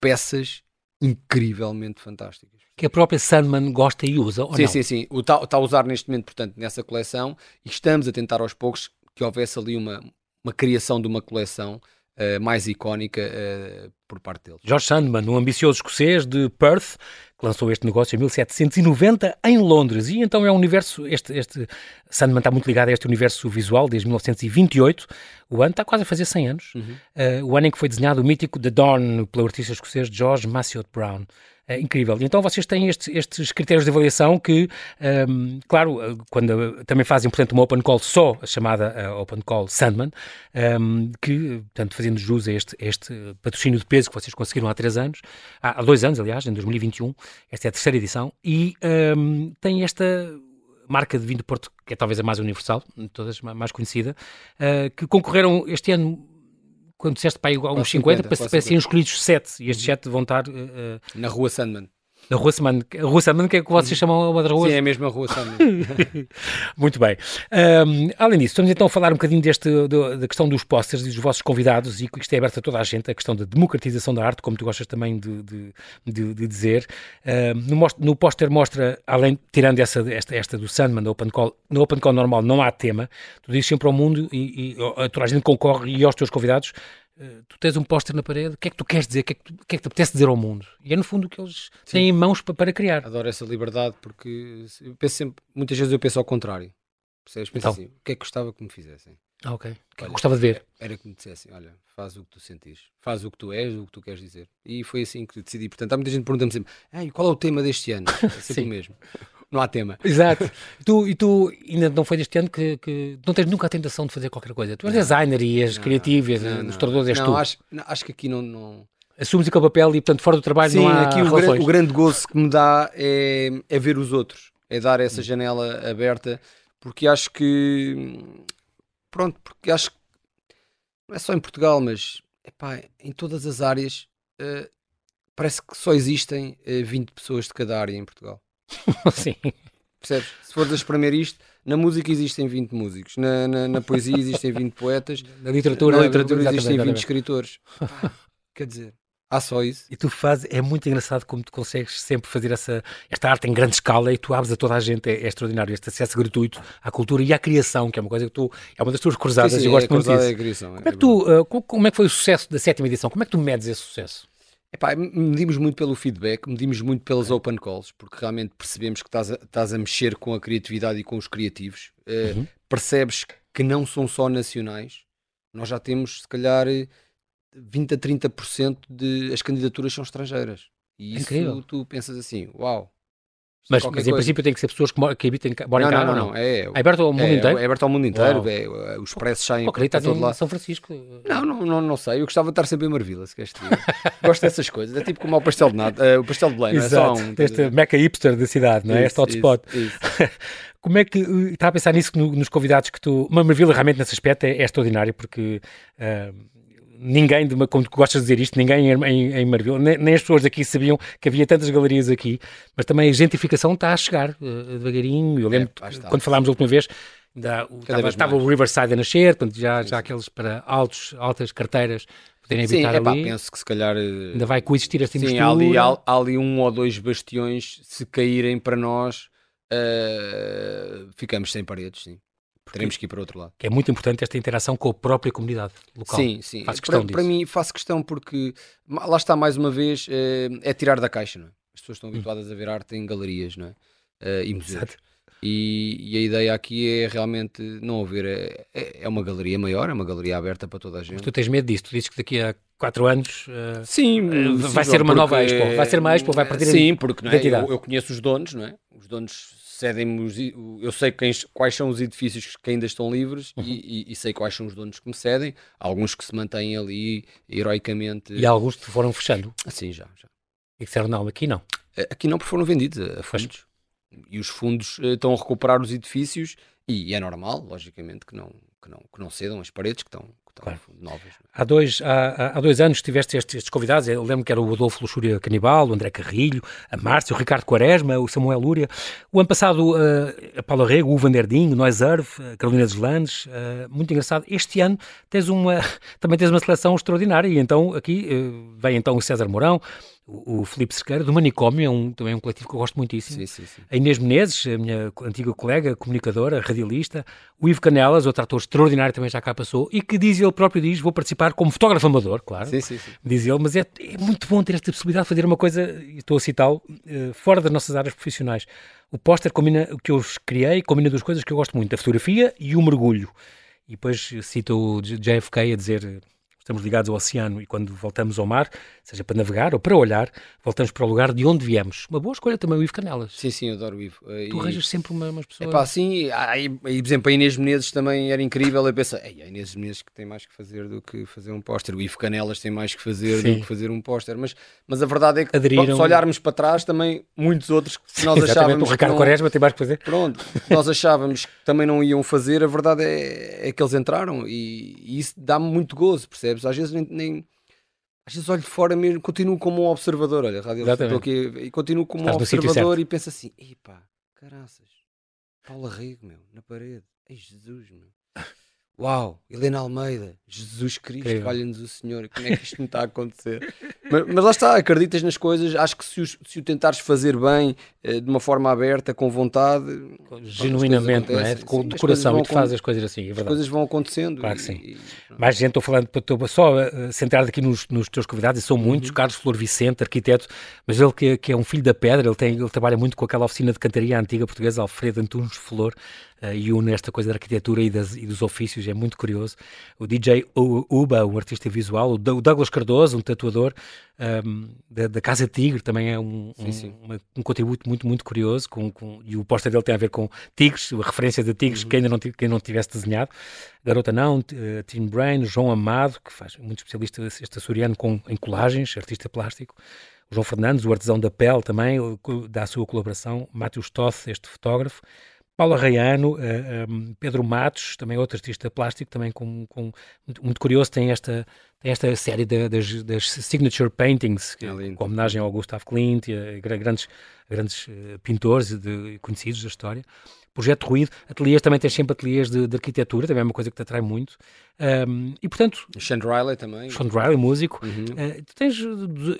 Speaker 2: peças incrivelmente fantásticas.
Speaker 1: Que a própria Sandman gosta e usa, ou
Speaker 2: sim,
Speaker 1: não?
Speaker 2: sim, sim. Está tá a usar neste momento, portanto, nessa coleção e estamos a tentar aos poucos que houvesse ali uma, uma criação de uma coleção uh, mais icónica uh, por parte deles.
Speaker 1: George Sandman, um ambicioso escocês de Perth, que lançou este negócio em 1790 em Londres. E então é um universo, este, este Sandman está muito ligado a este universo visual desde 1928. O ano está quase a fazer 100 anos.
Speaker 2: Uhum.
Speaker 1: Uh, o ano em que foi desenhado o mítico The Dawn pelo artista escocês George Massot Brown. É incrível. Então vocês têm estes, estes critérios de avaliação que, um, claro, uh, quando também fazem, portanto, uma open call só, a chamada uh, open call Sandman, um, que, portanto, fazendo jus a este, este patrocínio de peso que vocês conseguiram há três anos, há, há dois anos, aliás, em 2021, esta é a terceira edição, e um, tem esta marca de vinho do Porto, que é talvez a mais universal, todas, mais conhecida, uh, que concorreram este ano quando disseste para aí uns 50, 50 para, para serem escolhidos 7, e estes 7 vão estar... Uh,
Speaker 2: Na Rua Sandman.
Speaker 1: Na Rua Sandman. A Rua Sandman, que é que vocês chamam uma das ruas?
Speaker 2: Sim, é a mesma Rua Sandman.
Speaker 1: Muito bem. Um, além disso, estamos então a falar um bocadinho deste, do, da questão dos pósteres e dos vossos convidados, e que isto é aberto a toda a gente, a questão da democratização da arte, como tu gostas também de, de, de, de dizer. Um, no, no póster mostra, além, tirando essa, esta, esta do Sandman, no Open Call, no Open Call normal não há tema, tu dizes sempre ao mundo, e, e a toda a gente concorre, e aos teus convidados, Uh, tu tens um póster na parede, o que é que tu queres dizer, o que é que, que, é que te apetece dizer ao mundo? E é no fundo o que eles Sim. têm em mãos para, para, criar.
Speaker 2: Adoro essa liberdade porque eu penso sempre, muitas vezes eu penso ao contrário. Percebes? Penso
Speaker 1: então.
Speaker 2: assim, o que é que gostava que me fizessem?
Speaker 1: Ah, ok. O que é que gostava de ver?
Speaker 2: Era que me dissessem, olha, faz o que tu sentires, faz o que tu és, o que tu queres dizer. E foi assim que decidi. Portanto, há muita gente perguntando sempre, Ei, qual é o tema deste ano? É sempre o mesmo. Não há tema.
Speaker 1: Exato. tu, e tu ainda não foi deste ano que, que, não tens nunca a tentação de fazer qualquer coisa. Tu és designer e és
Speaker 2: não,
Speaker 1: criativo, és
Speaker 2: não,
Speaker 1: ilustrador, és
Speaker 2: não,
Speaker 1: tu.
Speaker 2: Acho, não, acho que aqui não... não...
Speaker 1: Assumes aquele papel e, portanto, fora do trabalho
Speaker 2: Sim,
Speaker 1: não há
Speaker 2: aqui o, grande, o grande gozo que me dá é, é ver os outros. É dar essa janela aberta, porque acho que... Pronto, porque acho que não é só em Portugal, mas epá, em todas as áreas uh, parece que só existem uh, 20 pessoas de cada área em Portugal.
Speaker 1: Sim.
Speaker 2: Percebes? Se fores a espremer isto, Na música existem 20 músicos, na, na, na poesia existem 20 poetas,
Speaker 1: na literatura,
Speaker 2: na literatura existem 20 escritores. quer dizer, há só isso.
Speaker 1: E tu fazes, é muito engraçado como tu consegues sempre fazer essa, esta arte em grande escala e tu abres a toda a gente, é, é extraordinário, este acesso gratuito à cultura e à criação, que é uma coisa que tu, é uma das tuas cruzadas sim, sim, eu gosto é, muito disso. É criação, como, é que tu, uh, como é que foi o sucesso da sétima edição? Como é que tu medes esse sucesso?
Speaker 2: Epá, medimos muito pelo feedback, medimos muito pelas open calls, porque realmente percebemos que estás a, estás a mexer com a criatividade e com os criativos. Uh, uhum. Percebes que não são só nacionais. Nós já temos, se calhar, 20 a 30% de as candidaturas são estrangeiras. E isso Incrível. tu pensas assim, uau,
Speaker 1: mas, mas em princípio tem que ser pessoas que, que habitem moram
Speaker 2: não,
Speaker 1: cá,
Speaker 2: não, não, não, é,
Speaker 1: é aberto ao mundo
Speaker 2: é,
Speaker 1: inteiro?
Speaker 2: É aberto ao mundo inteiro, é, é, os preços saem
Speaker 1: oh, para todo lado. São Francisco?
Speaker 2: Não, não, não, não, sei, eu gostava de estar sempre em Marvila, se queres Gosto dessas coisas, é tipo como o pastel de nada, uh, o pastel de Belém, não é só um.
Speaker 1: Este meca hipster da cidade, não é? Isso, este hotspot. Isso, isso. Como é que, está a pensar nisso no, nos convidados que tu, uma Marvila realmente nesse aspecto é, é extraordinário, porque... Uh, ninguém, de uma, como tu gostas de dizer isto, ninguém em, em, em nem, nem, as pessoas daqui sabiam que havia tantas galerias aqui, mas também a gentrificação está a chegar uh, devagarinho. Eu lembro, é, quando falámos a última vez, estava, estava o Riverside a nascer, portanto, já, já aqueles para altos, altas carteiras poderem habitar sim, ali.
Speaker 2: penso que se calhar...
Speaker 1: Eh, ainda vai coexistir esta
Speaker 2: Sim, há ali, há, há ali um ou dois bastiões, se caírem para nós, uh, ficamos sem paredes, sim. Teremos que ir para outro lado.
Speaker 1: Que é muito importante esta interação com a própria comunidade local.
Speaker 2: Sim, sim. Faço questão para, para mim faço questão porque lá está mais uma vez é, é tirar da caixa, não é? As pessoas estão hum. habituadas hum. a ver arte em galerias, não é? Uh, e museus. E, e, a ideia aqui é realmente não haver. É, é, é, uma galeria maior, é uma galeria aberta para toda a gente. Mas
Speaker 1: tu tens medo disso? Tu dizes que daqui a quatro anos
Speaker 2: uh, sim,
Speaker 1: uh, vai ser uma nova Expo. Vai ser uma Expo, vai perder
Speaker 2: Sim, porque não é? eu, eu, conheço os donos, não é? Os donos cedem-me, eu sei quem, quais são os edifícios que ainda estão livres uhum. e, e, e, sei quais são os donos que me cedem. Há alguns que se mantêm ali heroicamente.
Speaker 1: E há alguns que foram fechando?
Speaker 2: Sim, já. já.
Speaker 1: E disseram não, aqui não.
Speaker 2: Aqui não, porque foram vendidos a fundos. E os fundos eh, estão a recuperar os edifícios e, e é normal, logicamente, que não, que, não, que não cedam as paredes que estão, claro. novas. É?
Speaker 1: Há, dois, há, há dois anos tiveste estes, estes, convidados, eu lembro que era o Adolfo Luxúria Canibal, o André Carrilho, a Márcia, o Ricardo Quaresma, o Samuel Lúria. O ano passado uh, a Paula Rego, o Vanderdinho, o Noiserve, a Carolina dos Landes, uh, muito engraçado. Este ano tens uma, também tens uma seleção extraordinária e então aqui vem então o César Mourão, o, o Filipe Cerqueira, do Manicômio, é um, também um coletivo que eu gosto muitíssimo.
Speaker 2: Sim, sim, sim.
Speaker 1: A Inês Menezes, a minha antiga colega, comunicadora, radialista. O Ivo Canelas, outro ator extraordinário, também já cá passou. E que diz ele próprio, diz, vou participar como fotógrafo amador, claro.
Speaker 2: Sim, sim, sim.
Speaker 1: Diz ele, mas é, é muito bom ter esta possibilidade de fazer uma coisa, estou a citá-lo, uh, fora das nossas áreas profissionais. O póster combina o que eu criei, combina duas coisas que eu gosto muito, a fotografia e o mergulho. E depois cita o JFK a dizer estamos ligados ao oceano e quando voltamos ao mar, seja para navegar ou para olhar, voltamos para o lugar de onde viemos. Uma boa escolha também o Ivo Canelas.
Speaker 2: Sim, sim, eu adoro o Ivo.
Speaker 1: Tu arranjas sempre uma, umas pessoas...
Speaker 2: É pá, sim, aí, por exemplo, a Inês Menezes também era incrível, eu penso, a Inês Menezes que tem mais que fazer do que fazer um póster, o Ivo Canelas tem mais que fazer sim. do que fazer um póster, mas, mas a verdade é que Aderiram... se olharmos para trás também, muitos outros que nós achávamos...
Speaker 1: O Ricardo
Speaker 2: não...
Speaker 1: Quaresma tem mais que fazer.
Speaker 2: Pronto, nós achávamos que também não iam fazer, a verdade é, é que eles entraram e, e isso dá-me muito gozo, percebes? Às vezes nem, nem às vezes olho de fora mesmo, continuo como um observador, olha, rádio aqui, e continuo como Estás um observador e penso assim, epá, caraças, Paula Rego, meu, na parede, ei Jesus, meu. Uau, Helena Almeida, Jesus Cristo, valha-nos o Senhor, como é que isto não está a acontecer? mas, mas, lá está, acreditas nas coisas, acho que se, se o tentares fazer bem, eh, de uma forma aberta, com vontade,
Speaker 1: genuinamente, não é? De, com, de coração, e tu fazes as coisas assim, é verdade.
Speaker 2: As coisas vão acontecendo.
Speaker 1: Claro que sim. E, Mais gente, estou falando, estou só uh, centrado aqui nos, nos teus convidados, e são muitos, uhum. Carlos Flor Vicente, arquiteto, mas ele que, que, é um filho da pedra, ele, tem, ele trabalha muito com aquela oficina de cantaria antiga portuguesa, Alfredo Antunes Flor, e une esta coisa da arquitetura e, das, e, dos ofícios, é muito curioso. O DJ Uba, um artista visual, o Douglas Cardoso, um tatuador um, ehm, da, da, Casa Tigre, também é um, sim, um, sim. Uma, um, contributo muito, muito curioso, com, com, e o póster dele tem a ver com tigres, a referência de tigres, uhum. que ainda não, quem não tivesse desenhado. Garota Não, uh, Tim Brain, João Amado, que faz muito especialista este açoriano com, em colagens, artista plástico. O João Fernandes, o artesão da pele também, dá a sua colaboração. Matheus Toth, este fotógrafo. Paula Raiano, uh, eh, um, ehm, Pedro Matos, também outro artista plástico, também com, com muito, muito, curioso, tem esta, tem esta série de, das, das, signature paintings, que, é com homenagem ao Gustav Klimt e a, grandes, grandes uh, pintores de, conhecidos da história. Projeto Ruído, ateliês, também tens sempre ateliês de, de arquitetura, também é uma coisa que te atrai muito. Um, e portanto.
Speaker 2: Sean Riley também.
Speaker 1: Sean Riley, músico. Uhum. Uh, tu tens,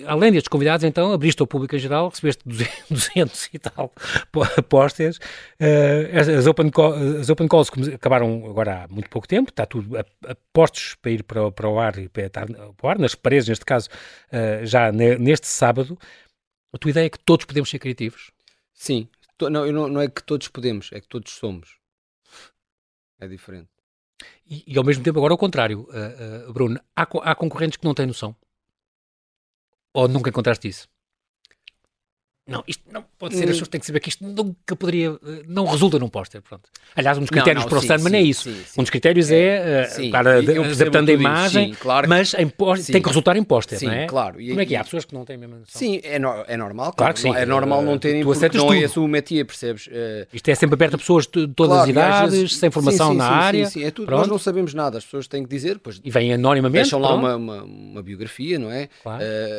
Speaker 1: além destes convidados, então, abriste ao público em geral, recebeste 200 e tal posters. Uh, as, open call, as open calls acabaram agora há muito pouco tempo, está tudo a, a postos para ir para, para o ar e para estar para o ar, nas paredes, neste caso, uh, já neste sábado. A tua ideia é que todos podemos ser criativos?
Speaker 2: Sim. Não, não, não é que todos podemos, é que todos somos. É diferente.
Speaker 1: E, e, ao mesmo tempo, agora ao contrário, uh, uh, Bruno, há, há concorrentes que não têm noção? Ou nunca encontraste isso? Não, isto não pode ser, as hum. pessoas têm que saber que isto nunca poderia, eh, não resulta num póster, pronto. Aliás, um dos critérios não, não, para o Sandman é isso. Sim. Um dos critérios é, é para adaptando a imagem, claro mas em tem que resultar em póster, não é?
Speaker 2: claro.
Speaker 1: E, Como é que há pessoas que não têm a mesma noção?
Speaker 2: Sim, é, no, é normal, claro, claro que sim. É normal não terem, tu porque não é tudo. é esse o métier, percebes? Uh,
Speaker 1: isto é sempre aberto a pessoas de todas claro, as idades, vezes, sem formação na área.
Speaker 2: Sim, sim, é tudo. Nós não sabemos nada, as pessoas têm que dizer, pois...
Speaker 1: E vêm anonimamente.
Speaker 2: Deixam lá uma biografia, não é?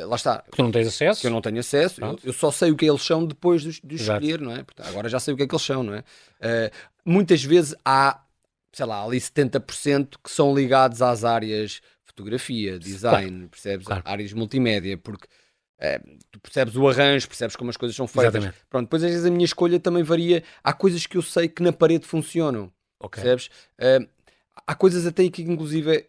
Speaker 2: Lá está.
Speaker 1: Que tu não tens acesso.
Speaker 2: Que eu não tenho acesso, eu só sei o que eles são depois de, de escolher, não é? agora já sei o que é que eles são, não é? Uh, muitas vezes há, sei lá, ali 70% que são ligados às áreas fotografia, design, claro. percebes? Claro. Áreas multimédia, porque uh, tu percebes o arranjo, percebes como as coisas são feitas. Exatamente. Pronto, depois às vezes a minha escolha também varia. Há coisas que eu sei que na parede funcionam, okay. percebes? Uh, há coisas até que inclusive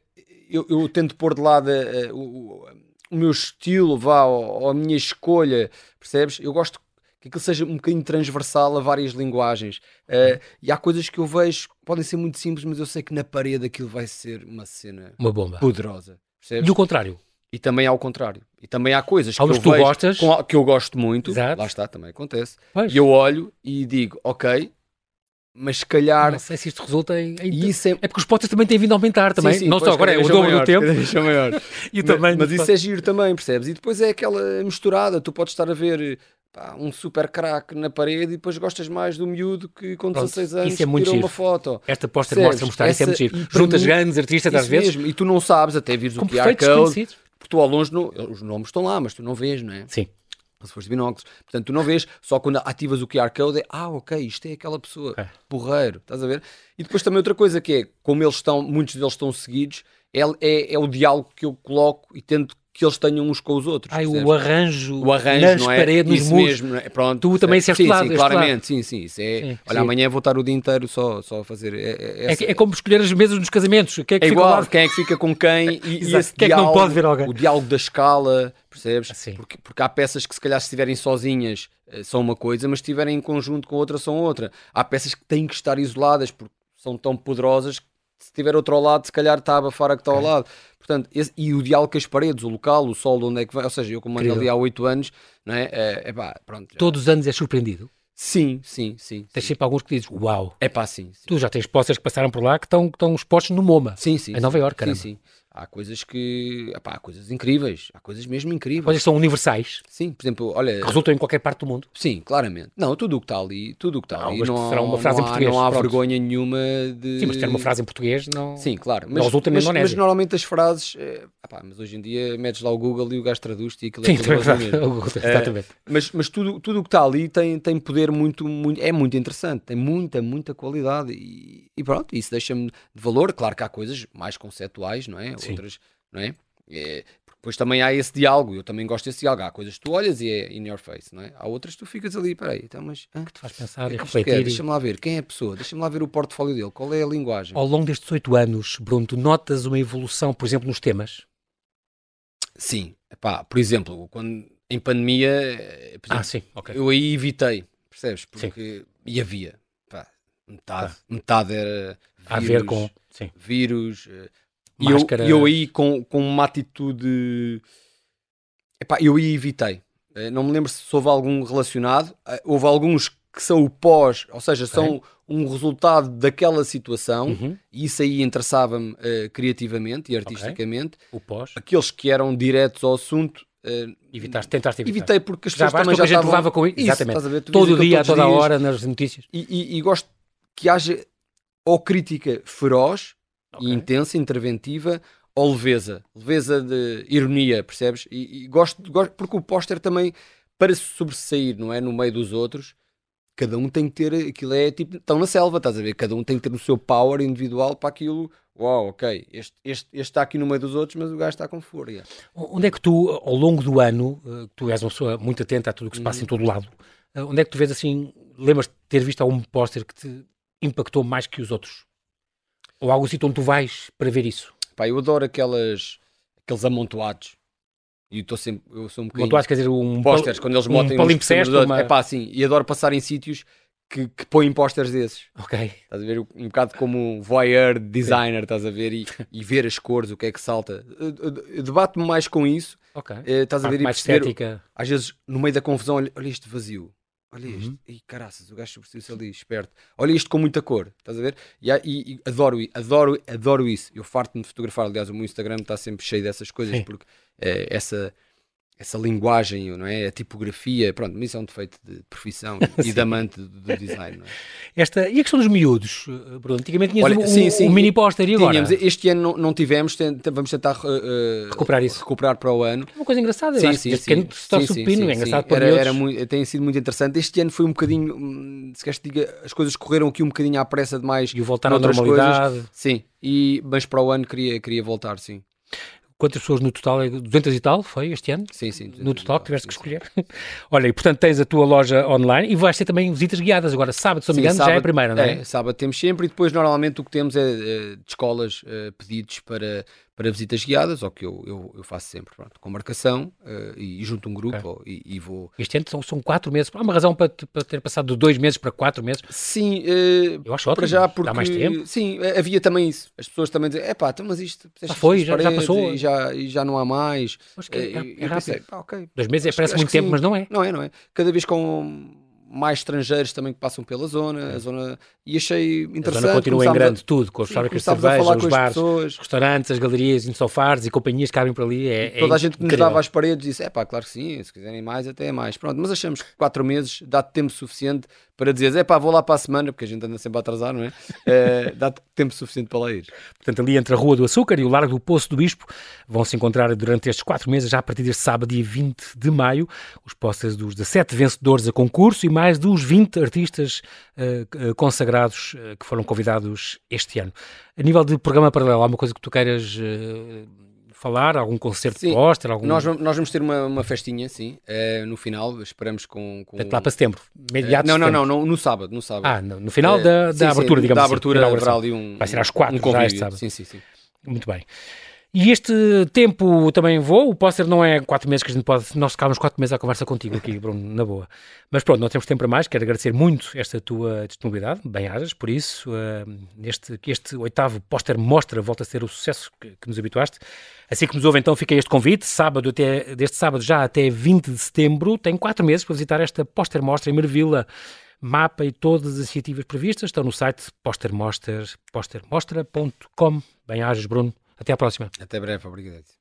Speaker 2: eu, eu tento pôr de lado o, o, meu estilo, vá, ou, ou, a minha escolha, percebes? Eu gosto que aquilo seja um bocadinho transversal a várias linguagens. Uh, e há coisas que eu vejo que podem ser muito simples, mas eu sei que na parede aquilo vai ser uma cena
Speaker 1: uma bomba.
Speaker 2: poderosa. Percebes?
Speaker 1: E o contrário?
Speaker 2: E também ao contrário. E também há coisas que, eu, tu vejo,
Speaker 1: gostas.
Speaker 2: Com, que eu gosto muito.
Speaker 1: Exato.
Speaker 2: Lá está, também acontece. Pois. E eu olho e digo, ok, mas se calhar.
Speaker 1: Não sei se isto resulta em. em... Isso é... é porque os potes também têm vindo a aumentar também. Sim, sim, não só agora, é o dobro do tempo.
Speaker 2: Maior.
Speaker 1: e
Speaker 2: mas, também mas isso é giro também, percebes? E depois é aquela misturada. Tu podes estar a ver pá, um super craque na parede e depois gostas mais do miúdo que com 16 anos isso é muito tirou giro. uma foto.
Speaker 1: Esta posta mostra mostrar, Essa, isso é muito giro. Juntas grandes artistas às vezes. Mesmo.
Speaker 2: E tu não sabes, até vires o QR Code, porque tu ao longe, não, os nomes estão lá, mas tu não vês, não é?
Speaker 1: Sim.
Speaker 2: Se fores de binóculos. Portanto, tu não vês, só quando ativas o QR Code é, ah, ok, isto é aquela pessoa, é. porreiro, estás a ver? E depois também outra coisa que é, como eles estão, muitos deles estão seguidos, é, é, é o diálogo que eu coloco e tento que eles tenham uns com os outros.
Speaker 1: Ai, o arranjo, o arranjo nas não é? paredes, nos muros. Mesmo, é?
Speaker 2: Pronto,
Speaker 1: tu também disseste lado,
Speaker 2: sim, claramente, sim, sim, isso é, sim, olha, sim. amanhã vou estar o dia inteiro só, só a fazer é,
Speaker 1: é, é, é como escolher as mesas nos casamentos quem é, que
Speaker 2: é
Speaker 1: fica
Speaker 2: igual, quem é que fica com quem e, e esse
Speaker 1: quem
Speaker 2: diálogo,
Speaker 1: é que não pode ver alguém?
Speaker 2: o diálogo da escala percebes? Assim. Porque, porque há peças que se calhar se estiverem sozinhas eh, são uma coisa, mas se estiverem em conjunto com outra são outra há peças que têm que estar isoladas porque são tão poderosas que se tiver outro ao lado, se calhar está a abafar a que está ao lado. Portanto, esse, e o diálogo com as paredes, o local, o sol, de onde é que vai. Ou seja, eu como ando ali há 8 anos, não é? É, é pá, pronto.
Speaker 1: Todos os anos é surpreendido?
Speaker 2: Sim, sim, sim.
Speaker 1: Tens sempre alguns que dizes, uau.
Speaker 2: É pá, sim, sim.
Speaker 1: Tu já tens postas que passaram por lá que estão, que estão expostos no MoMA.
Speaker 2: Sim, sim.
Speaker 1: Em Nova Iorque,
Speaker 2: caramba. Sim, sim há coisas que. Epá, há coisas incríveis, há coisas mesmo incríveis.
Speaker 1: Coisas que são universais.
Speaker 2: Sim, por exemplo, olha.
Speaker 1: Que resultam em qualquer parte do mundo.
Speaker 2: Sim, claramente. Não, tudo o que está ali, tudo o que está ali.
Speaker 1: Não, será uma frase
Speaker 2: não
Speaker 1: em português.
Speaker 2: Não há
Speaker 1: pronto.
Speaker 2: vergonha nenhuma de.
Speaker 1: Sim, mas ter uma frase em português não.
Speaker 2: Sim, claro. Mas, resulta mas, mas normalmente as frases. É, epá, mas hoje em dia metes lá o Google e o gajo traduz-te e aquilo
Speaker 1: Sim, é Sim, mesmo. Google, exatamente.
Speaker 2: É, mas mas tudo, tudo o que está ali tem, tem poder muito, muito. É muito interessante, tem muita, muita qualidade. E, e pronto, isso deixa-me de valor. Claro que há coisas mais conceptuais, não é? Sim. Outras não é? é depois também há esse diálogo, eu também gosto desse diálogo. Há coisas que tu olhas e é in your face, não é? Há outras que tu ficas ali, peraí, então, mas.
Speaker 1: Ah, que te faz pensar
Speaker 2: é
Speaker 1: e refletir.
Speaker 2: Deixa-me lá ver, quem é a pessoa? Deixa-me lá ver o portfólio dele, qual é a linguagem.
Speaker 1: Ao longo destes oito anos, Bruno, tu notas uma evolução, por exemplo, nos temas?
Speaker 2: Sim, Epá, por exemplo, quando em pandemia, eh, exemplo,
Speaker 1: ah, sim, okay.
Speaker 2: eu aí evitei, percebes? Porque sim. e havia, pá, metade, ah. metade era vírus,
Speaker 1: a ver com sim.
Speaker 2: vírus, e eu, eu aí com, com uma atitude. Epá, eu aí evitei. Eh, não me lembro se houve algum relacionado. Eh, houve alguns que são o pós, ou seja, okay. são um resultado daquela situação, uhum. e isso aí interessava-me uh, criativamente e artisticamente.
Speaker 1: Okay. O pós.
Speaker 2: Aqueles que eram diretos ao assunto. Uh,
Speaker 1: Evitaste, tentaste evitar.
Speaker 2: Evitei porque as pessoas já também já estavam... levava
Speaker 1: com isso. Exatamente. Ver, Todo dia, a toda dias, hora, nas notícias.
Speaker 2: E, e, e gosto que haja ou crítica feroz okay. e intensa, interventiva, ou leveza, leveza de ironia, percebes? E, e gosto, gosto, porque o póster também, para se sobressair, não é? No meio dos outros, cada um tem que ter, aquilo é tipo, estão na selva, estás a ver? Cada um tem que ter o seu power individual para aquilo. Uau, ok, este, este, este está aqui no meio dos outros, mas o gajo está com fúria.
Speaker 1: Onde é que tu, ao longo do ano, eh, tu és uma pessoa muito atenta a tudo o que se passa uhum. em todo o lado, eh, onde é que tu vês assim, lembras de ter visto algum póster que te impactou mais que os outros? Ou algo assim onde tu vais para ver isso?
Speaker 2: Pá, eu adoro aquelas, aqueles amontoados. E estou sempre, eu sou um bocadinho...
Speaker 1: Amontoados, quer dizer, um...
Speaker 2: Posters, quando eles
Speaker 1: um
Speaker 2: montam...
Speaker 1: Um uma...
Speaker 2: É pá, sim, e adoro passar em sítios que, que põem posters desses.
Speaker 1: Ok.
Speaker 2: Estás a ver? Um bocado como um voyeur designer, estás a ver? E, e ver as cores, o que é que salta. Debato-me mais com isso.
Speaker 1: Ok.
Speaker 2: Eh, estás a ver?
Speaker 1: mais estética.
Speaker 2: Às vezes, no meio da confusão, olha, olha este vazio. Olha uhum. isto, e caraças, o gajo substituiu-se ali, esperto. Olha isto com muita cor, estás a ver? E, e, e adoro, adoro, adoro isso. Eu farto-me de fotografar, aliás, o meu Instagram está sempre cheio dessas coisas, Sim. porque é, essa essa linguagem, não é? A tipografia, pronto, isso é um defeito de profissão e de amante do design, é?
Speaker 1: Esta, e a questão dos miúdos, eh, Bruno? Antigamente tinhas Olha, um, sim, sim, um mini póster e agora? Tínhamos,
Speaker 2: este ano não, não tivemos, vamos tentar uh,
Speaker 1: recuperar isso.
Speaker 2: Recuperar para o ano.
Speaker 1: Uma coisa engraçada, sim, eu sim, sim, sim, sim, sim, é engraçado para
Speaker 2: era, era muito, Tem sido muito interessante. Este ano foi um bocadinho, hum, se queres que diga, as coisas correram aqui um bocadinho à pressa demais.
Speaker 1: E voltaram à normalidade.
Speaker 2: Coisas. Sim, e, mas para o ano queria, queria voltar, sim.
Speaker 1: Quantas pessoas no total? 200 é e tal foi este ano?
Speaker 2: Sim, sim.
Speaker 1: No total que tiveste que escolher. Olha, e portanto tens a tua loja online e vais ter também visitas guiadas. Agora, sábado, se não me engano, já é a primeira, não é?
Speaker 2: É, sábado temos sempre e depois normalmente o que temos é, é de escolas é, pedidos para para visitas guiadas, ou que eu, eu, eu faço sempre, pronto, com marcação uh, e, e, junto um grupo okay. e, e, vou...
Speaker 1: Este ano são, são quatro meses, há uma razão para, para ter passado de dois meses para quatro meses?
Speaker 2: Sim, uh,
Speaker 1: eu acho ótimo,
Speaker 2: para já porque... Dá
Speaker 1: mais tempo.
Speaker 2: Sim, eh, havia também isso, as pessoas também dizem, é pá, então, mas isto...
Speaker 1: Já foi, já, já, passou.
Speaker 2: E já, e já não há mais.
Speaker 1: Acho que é, é, é rápido. Pensei, okay. Dois meses é, parece muito tempo, sim. mas não é.
Speaker 2: Não é, não é. Cada vez com mais estrangeiros também que passam pela zona, a zona e achei interessante. A zona
Speaker 1: continua em grande a, tudo, com as fábricas de cerveja, os bares, os restaurantes, as galerias, insofares e companhias que cabem por ali. É,
Speaker 2: toda
Speaker 1: é
Speaker 2: a gente que nos dava às paredes disse: é pá, claro que sim, se quiserem mais, até é mais. Pronto, mas achamos que quatro meses dá tempo suficiente para dizer: é pá, vou lá para a semana, porque a gente anda sempre a atrasar, não é? é dá tempo suficiente para lá ir.
Speaker 1: Portanto, ali entre a Rua do Açúcar e o Largo do Poço do Bispo vão se encontrar durante estes quatro meses, já a partir deste sábado, dia 20 de maio, os posters dos 17 vencedores a concurso e mais dos 20 artistas uh, consagrados uh, que foram convidados este ano. A nível de programa paralelo, há uma coisa que tu queiras falar? Algum concerto sim, de póster? Algum...
Speaker 2: Nós, nós vamos ter uma, uma festinha, sim, no final, esperamos com... com...
Speaker 1: Lá para setembro, imediato
Speaker 2: não, não, não, não, no sábado, no sábado.
Speaker 1: Ah, no, no final da, da sim, abertura,
Speaker 2: sim,
Speaker 1: digamos
Speaker 2: da assim, abertura haverá ali
Speaker 1: um... Vai ser às quatro, um
Speaker 2: convívio,
Speaker 1: já este sábado.
Speaker 2: Sim, sim, sim.
Speaker 1: Muito bem. E este tempo também voa, o póster não é quatro meses que a gente pode, nós ficámos quatro meses à conversa contigo aqui, Bruno, na boa. Mas pronto, não temos tempo para mais, quero agradecer muito esta tua disponibilidade, bem-ajas, por isso, uh, neste, que este oitavo póster mostra, volta a ser o sucesso que, que, nos habituaste. Assim que nos ouve, então, fica este convite, sábado até, deste sábado já até 20 de setembro, tem quatro meses para visitar esta póster mostra em Mervila, mapa e todas as iniciativas previstas estão no site postermostra.com. Bem-ajas, Bruno. Até à próxima.
Speaker 2: Até breve, obrigado.